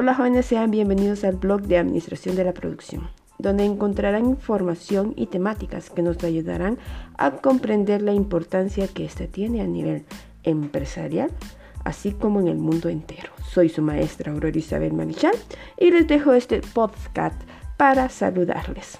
Hola jóvenes, sean bienvenidos al blog de Administración de la Producción, donde encontrarán información y temáticas que nos ayudarán a comprender la importancia que ésta tiene a nivel empresarial, así como en el mundo entero. Soy su maestra Aurora Isabel Marichal y les dejo este podcast para saludarles.